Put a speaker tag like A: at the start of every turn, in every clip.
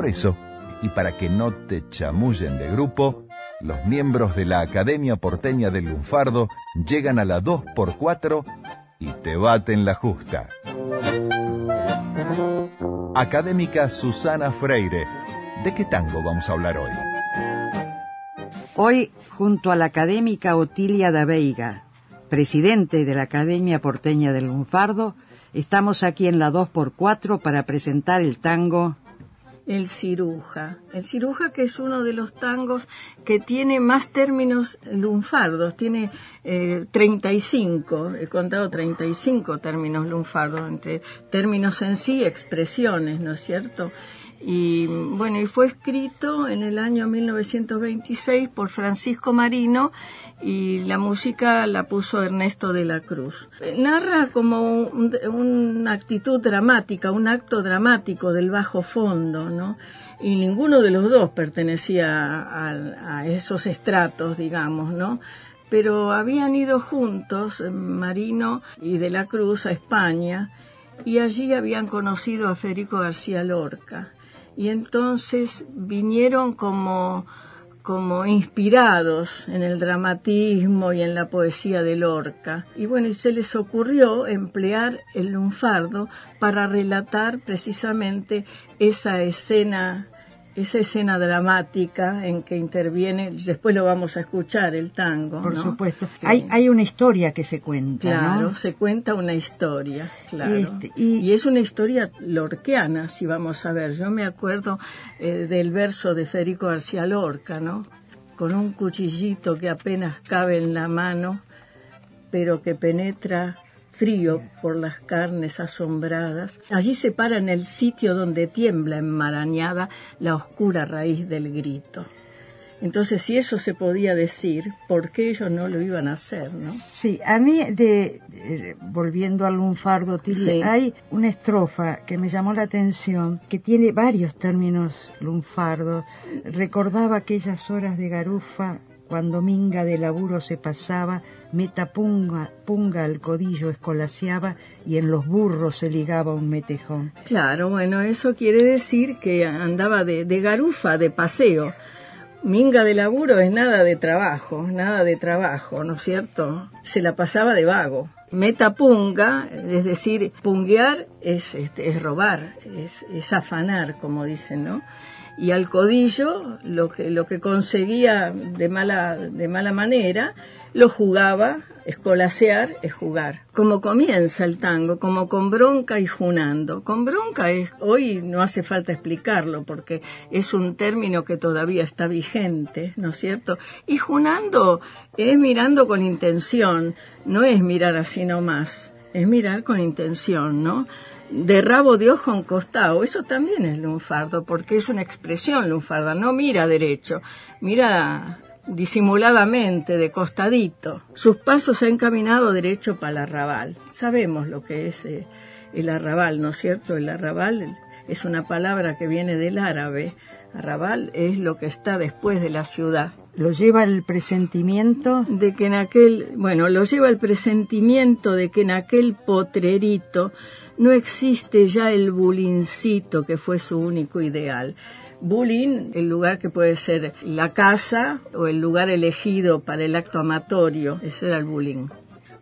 A: Por eso, y para que no te chamullen de grupo, los miembros de la Academia Porteña del Lunfardo llegan a la 2x4 y te baten la justa. Académica Susana Freire, ¿de qué tango vamos a hablar hoy?
B: Hoy, junto a la académica Otilia da Veiga, presidente de la Academia Porteña del Lunfardo, estamos aquí en la 2x4 para presentar el tango
C: el ciruja. El ciruja que es uno de los tangos que tiene más términos lunfardos, tiene eh, 35, he contado 35 términos lunfardos, entre términos en sí, expresiones, ¿no es cierto? Y bueno, y fue escrito en el año 1926 por Francisco Marino y la música la puso Ernesto de la Cruz. Narra como una actitud dramática, un acto dramático del bajo fondo, ¿no? Y ninguno de los dos pertenecía a, esos estratos, digamos, ¿no? Pero habían ido juntos, Marino y de la Cruz, a España, y allí habían conocido a Federico García Lorca y entonces vinieron como como inspirados en el dramatismo y en la poesía de Lorca. Y bueno, y se les ocurrió emplear el lunfardo para relatar precisamente esa escena esa escena dramática en que interviene, después lo vamos a escuchar, el tango.
B: Por supuesto. Hay, hay una historia que se cuenta.
C: Claro, se cuenta una historia, claro. Este, y, es una historia lorquiana, si vamos a ver. Yo me acuerdo eh, del verso de Federico García Lorca, ¿no? Con un cuchillito que apenas cabe en la mano, pero que penetra frío por las carnes asombradas. Allí se para en el sitio donde tiembla enmarañada la oscura raíz del grito. Entonces, si eso se podía decir, ¿por qué ellos no lo iban a hacer, no?
B: Sí, a mí, de, volviendo al lunfardo, hay una estrofa que me llamó la atención, que tiene varios términos lunfardos. Recordaba aquellas horas de garufa cuando minga de laburo se pasaba, meta punga, punga al codillo escolaseaba y en los burros se ligaba un metejón.
C: Claro, bueno, eso quiere decir que andaba de, garufa, de paseo. Minga de laburo es nada de trabajo, nada de trabajo, ¿no es cierto? Se la pasaba de vago. Meta punga, es decir, punguear es, este, es robar, es, es afanar, como dicen, ¿no? Y al codillo lo que, lo que conseguía de mala, de mala manera, lo jugaba, escolasear es jugar. Como comienza el tango, como con bronca y junando. Con bronca es, hoy no hace falta explicarlo porque es un término que todavía está vigente, ¿no es cierto? Y junando es mirando con intención, no es mirar así nomás, es mirar con intención, ¿no? De rabo de ojo en costado, eso también es lunfardo, porque es una expresión lunfarda, no mira derecho, mira disimuladamente, de costadito. Sus pasos se han encaminado derecho para el arrabal. Sabemos lo que es eh, el arrabal, ¿no es cierto? El arrabal es una palabra que viene del árabe. Arrabal es lo que está después de la ciudad.
B: ¿Lo lleva el presentimiento?
C: De que en aquel, bueno, lo lleva el presentimiento de que en aquel potrerito no existe ya el bulincito que fue su único ideal. Bullying, el lugar que puede ser la casa o el lugar elegido para el acto amatorio, ese era el bullying.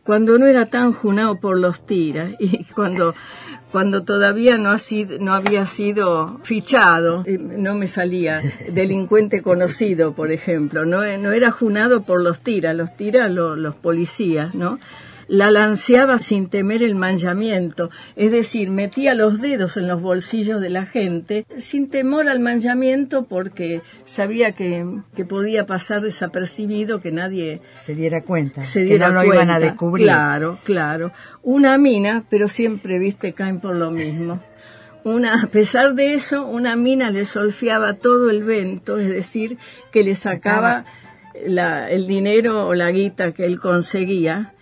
C: Cuando no era tan junado por los tiras y cuando, cuando todavía no, ha sido, no había sido fichado, no me salía delincuente conocido, por ejemplo, no, no era junado por los tiras, los tiras los policías, ¿no? La lanceaba sin temer el manchamiento, es decir, metía los dedos en los bolsillos de la gente sin temor al manchamiento porque sabía que, podía pasar desapercibido, que nadie
B: se diera cuenta,
C: se diera
B: que no
C: lo
B: iban a descubrir.
C: Claro, claro. Una mina, pero siempre, viste, caen por lo mismo una, a pesar de eso, una mina le solfiaba todo el vento, es decir, que le sacaba la, el dinero o la guita que él conseguía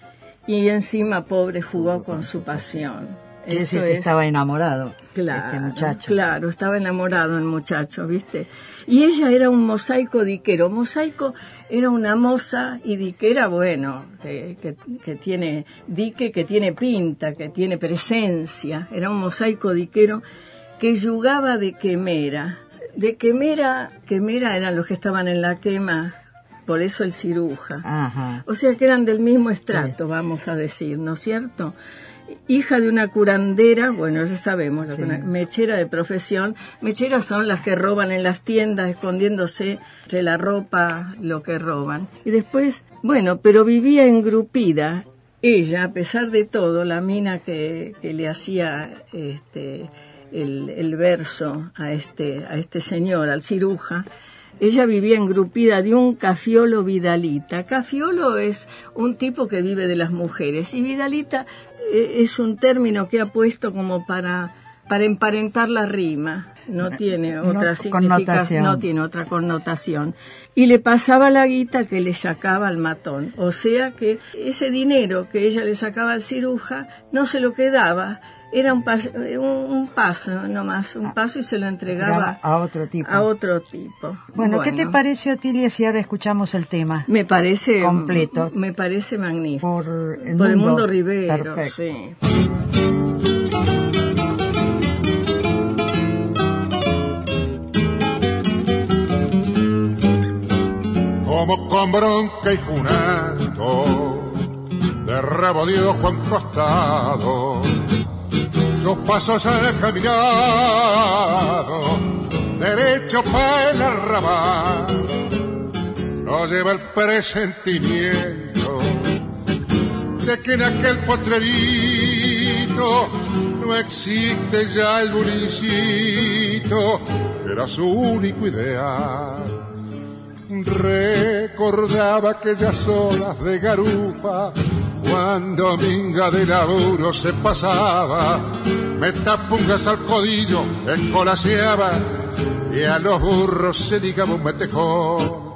C: y encima pobre jugó con su pasión.
B: Quiere decir que estaba enamorado
C: claro,
B: este muchacho.
C: Claro, estaba enamorado el muchacho, ¿viste? Y ella era un mosaico diquero. Mosaico era una moza y diquera, bueno, que, que, tiene dique, que tiene pinta, que tiene presencia. Era un mosaico diquero que jugaba de quemera. De quemera, quemera eran los que estaban en la quema por eso el ciruja. O sea que eran del mismo estrato, vamos a decir, ¿no es cierto? hija de una curandera, bueno, ya sabemos, mechera de profesión. Mecheras son las que roban en las tiendas, escondiéndose entre la ropa lo que roban. Y después, bueno, pero vivía engrupida. Ella, a pesar de todo, la mina que, que le hacía este, el, el verso a este, a este señor, al ciruja, ella vivía engrupida de un cafiolo vidalita. Cafiolo es un tipo que vive de las mujeres y vidalita eh, es un término que ha puesto como para, para emparentar la rima. No tiene otra significación, no tiene otra connotación. Y le pasaba la guita que le sacaba al matón. O sea que ese dinero que ella le sacaba al ciruja no se lo quedaba, era un paso, un, paso nomás, un paso y se lo entregaba
B: a otro tipo.
C: A otro tipo.
B: Bueno, ¿qué te parece, Otilia, si ahora escuchamos el tema?
C: Me parece
B: completo.
C: Me parece magnífico.
B: Por el, mundo, el mundo
C: Rivero, sí.
D: Con bronca y junando, de rabo dio Juan Costado sus pasos han caminado derecho para el arrabal. No lleva el presentimiento de que en aquel potrerito no existe ya el bulicito, que era su único ideal. Recordaba aquellas horas de garufa cuando minga de laburo se pasaba, me tapungas al codillo, escolaseaba y a los burros se digaba un metejón.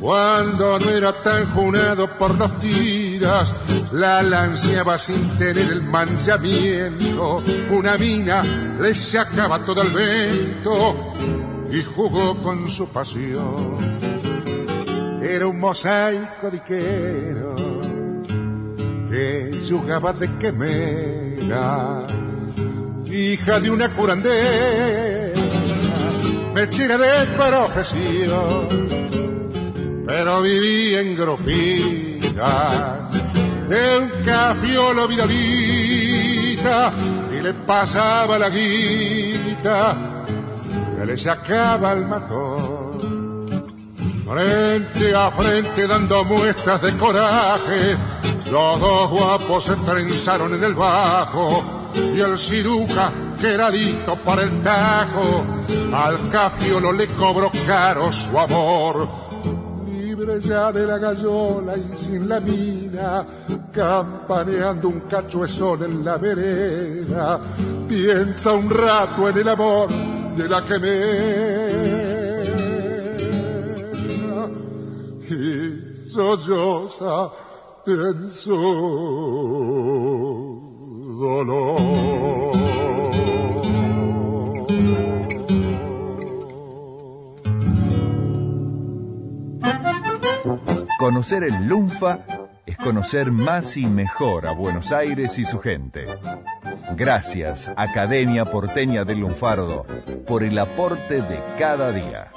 D: Cuando no era tan junado por los tiras, la lanceaba sin tener el manchamiento. Una mina le sacaba todo el vento y jugó con su pasión. Era un mosaico diquero que jugaba de quemera, hija de una curandera, mechera de profesión, pero vivía en gropina de un cafiolo vidalita y le pasaba la guita que le sacaba el matón. Frente a frente dando muestras de coraje, los dos guapos se trenzaron en el bajo y el ciruja, que era listo para el tajo, al cafiolo le cobró caro su amor. Libre ya de la gallola y sin la mina, campaneando un cachuezón en la vereda, piensa un rato en el amor de la.
A: Conocer el Lunfa es conocer más y mejor a Buenos Aires y su gente. Gracias, Academia Porteña del Lunfardo, por el aporte de cada día.